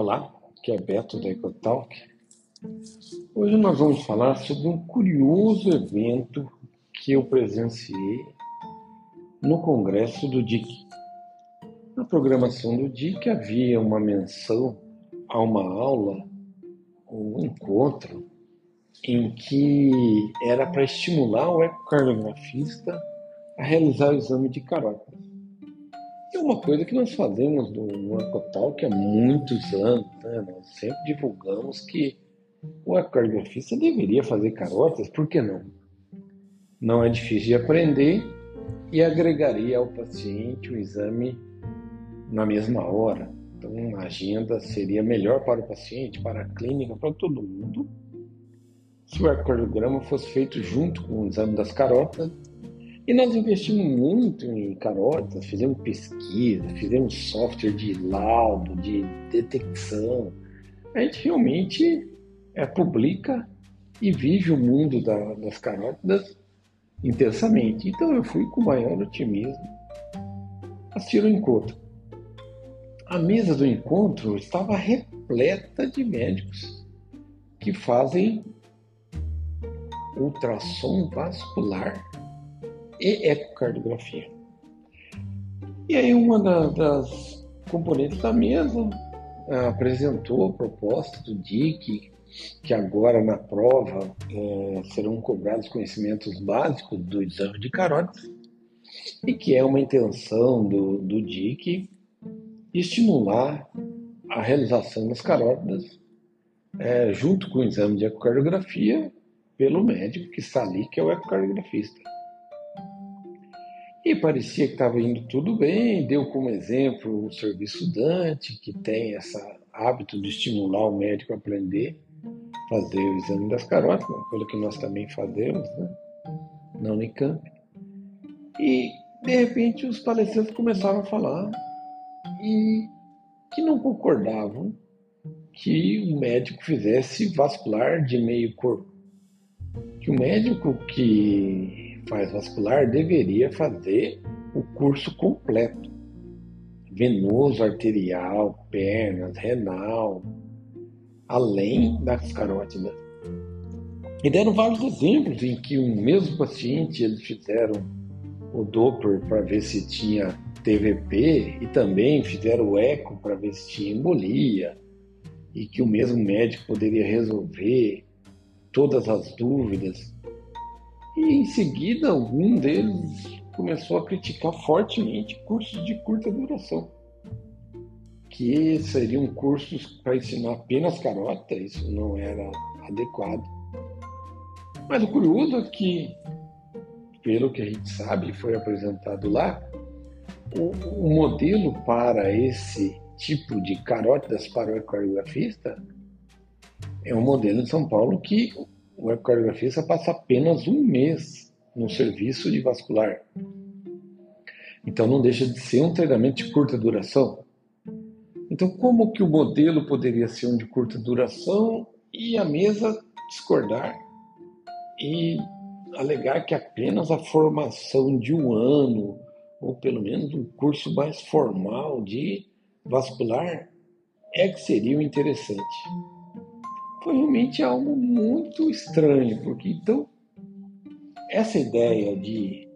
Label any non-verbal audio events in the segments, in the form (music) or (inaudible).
Olá, aqui é Beto da EcoTalk. Hoje nós vamos falar sobre um curioso evento que eu presenciei no congresso do DIC. Na programação do DIC havia uma menção a uma aula, um encontro, em que era para estimular o ecocardiografista a realizar o exame de carótidas. É uma coisa que nós fazemos no Ecotalk há muitos anos. Né? Nós sempre divulgamos que o ecocardiografista deveria fazer carotas, por que não? Não é difícil de aprender e agregaria ao paciente o exame na mesma hora. Então, a agenda seria melhor para o paciente, para a clínica, para todo mundo, se o ecocardiograma fosse feito junto com o exame das carotas e nós investimos muito em carotas, fizemos pesquisa, fizemos software de laudo, de detecção. A gente realmente é, publica e vive o mundo da, das carótidas intensamente. Então eu fui com o maior otimismo assistir o encontro. A mesa do encontro estava repleta de médicos que fazem ultrassom vascular e ecocardiografia. E aí uma da, das componentes da mesa ah, apresentou a proposta do DIC, que agora na prova é, serão cobrados conhecimentos básicos do exame de carótidas, e que é uma intenção do, do DIC estimular a realização das carótidas é, junto com o exame de ecocardiografia pelo médico que está ali, que é o ecocardiografista. E parecia que estava indo tudo bem, deu como exemplo o serviço Dante, que tem esse hábito de estimular o médico a aprender, fazer o exame das carotas, uma coisa que nós também fazemos né? na Unicamp. E, de repente, os palestrantes começaram a falar e que não concordavam que o médico fizesse vascular de meio corpo. Que o médico que faz vascular deveria fazer o curso completo. Venoso, arterial, pernas, renal, além das carótidas. E deram vários exemplos em que um mesmo paciente eles fizeram o Doppler para ver se tinha TVP e também fizeram o eco para ver se tinha embolia e que o mesmo médico poderia resolver todas as dúvidas e em seguida, algum deles começou a criticar fortemente cursos de curta duração, que seriam cursos para ensinar apenas carota, isso não era adequado. Mas o curioso é que, pelo que a gente sabe, foi apresentado lá, o, o modelo para esse tipo de carótidas para o ecocardiografista é um modelo de São Paulo que o ecocardiografista passa apenas um mês no serviço de vascular. Então não deixa de ser um treinamento de curta duração. Então como que o modelo poderia ser um de curta duração e a mesa discordar e alegar que apenas a formação de um ano ou pelo menos um curso mais formal de vascular é que seria o interessante foi realmente algo muito estranho, porque então essa ideia de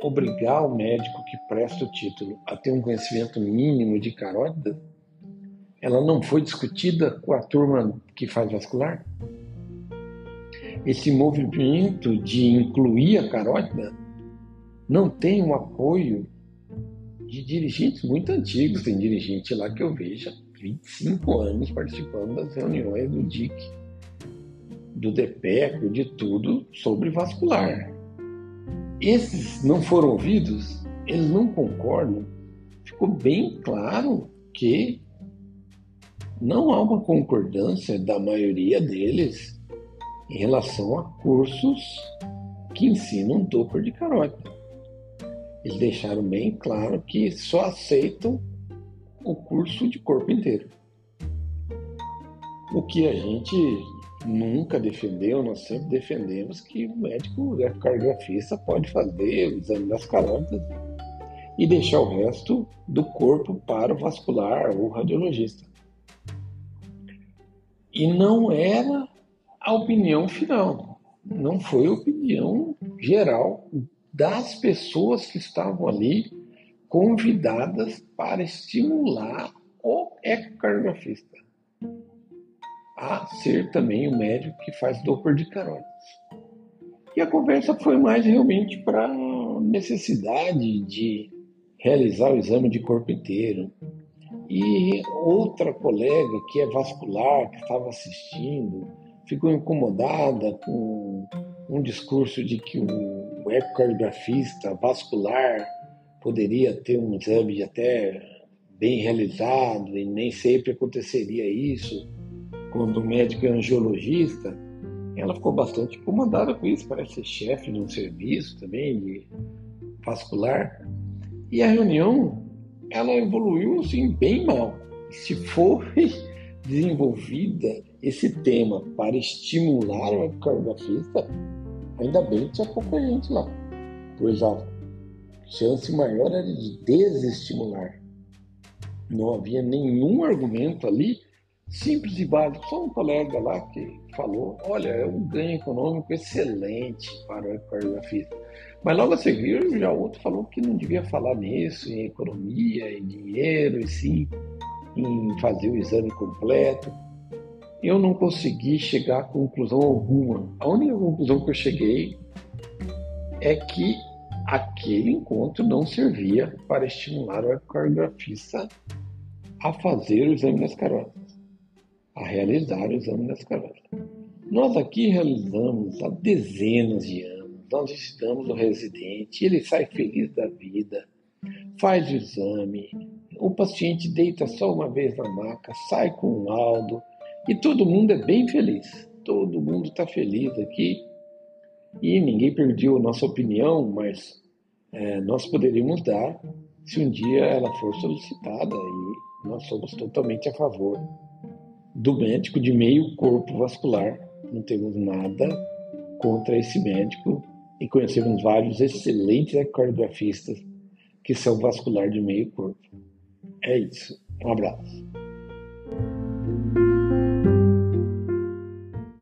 obrigar o médico que presta o título a ter um conhecimento mínimo de carótida, ela não foi discutida com a turma que faz vascular? Esse movimento de incluir a carótida não tem um apoio de dirigentes muito antigos. Tem dirigente lá que eu vejo há 25 anos participando das reuniões do DIC do DPECO, de tudo sobre vascular. Esses não foram ouvidos, eles não concordam. Ficou bem claro que não há uma concordância da maioria deles em relação a cursos que ensinam Doppler de carótida. Eles deixaram bem claro que só aceitam o curso de corpo inteiro. O que a gente nunca defendeu, nós sempre defendemos que o médico ecocardiografista pode fazer o exame das carótidas e deixar o resto do corpo para o vascular ou radiologista. E não era a opinião final, não foi a opinião geral das pessoas que estavam ali convidadas para estimular o ecocardiografista a ser também o médico que faz Doppler de carótides. E a conversa foi mais realmente para necessidade de realizar o exame de corpo inteiro. E outra colega que é vascular, que estava assistindo, ficou incomodada com um discurso de que o ecocardiografista vascular poderia ter um exame até bem realizado e nem sempre aconteceria isso quando o médico é angiologista. Ela ficou bastante incomodada com isso, parece ser chefe de um serviço também de vascular. E a reunião, ela evoluiu assim bem mal. Se foi (laughs) desenvolvida esse tema para estimular o ecocardiografista, ainda bem que tinha pouca gente lá, pois a chance maior era de desestimular. Não havia nenhum argumento ali, simples e básico. Só um colega lá que falou: olha, é um ganho econômico excelente para o ecocardiografista. Mas logo a seguir, já outro falou que não devia falar nisso, em economia, em dinheiro, e sim em fazer o exame completo. Eu não consegui chegar a conclusão alguma. A única conclusão que eu cheguei é que aquele encontro não servia para estimular o ecocardiografista a fazer o exame das carotas, a realizar o exame das. Nós aqui realizamos há dezenas de anos nós visitamos o residente, ele sai feliz da vida, faz o exame, o paciente deita só uma vez na maca, sai com um laudo e todo mundo é bem feliz. Todo mundo está feliz aqui e ninguém perdeu a nossa opinião, mas é, nós poderíamos dar se um dia ela for solicitada e nós somos totalmente a favor do médico de meio corpo vascular. Não temos nada contra esse médico e conhecemos vários excelentes ecocardiografistas que são vascular de meio corpo. É isso. Um abraço.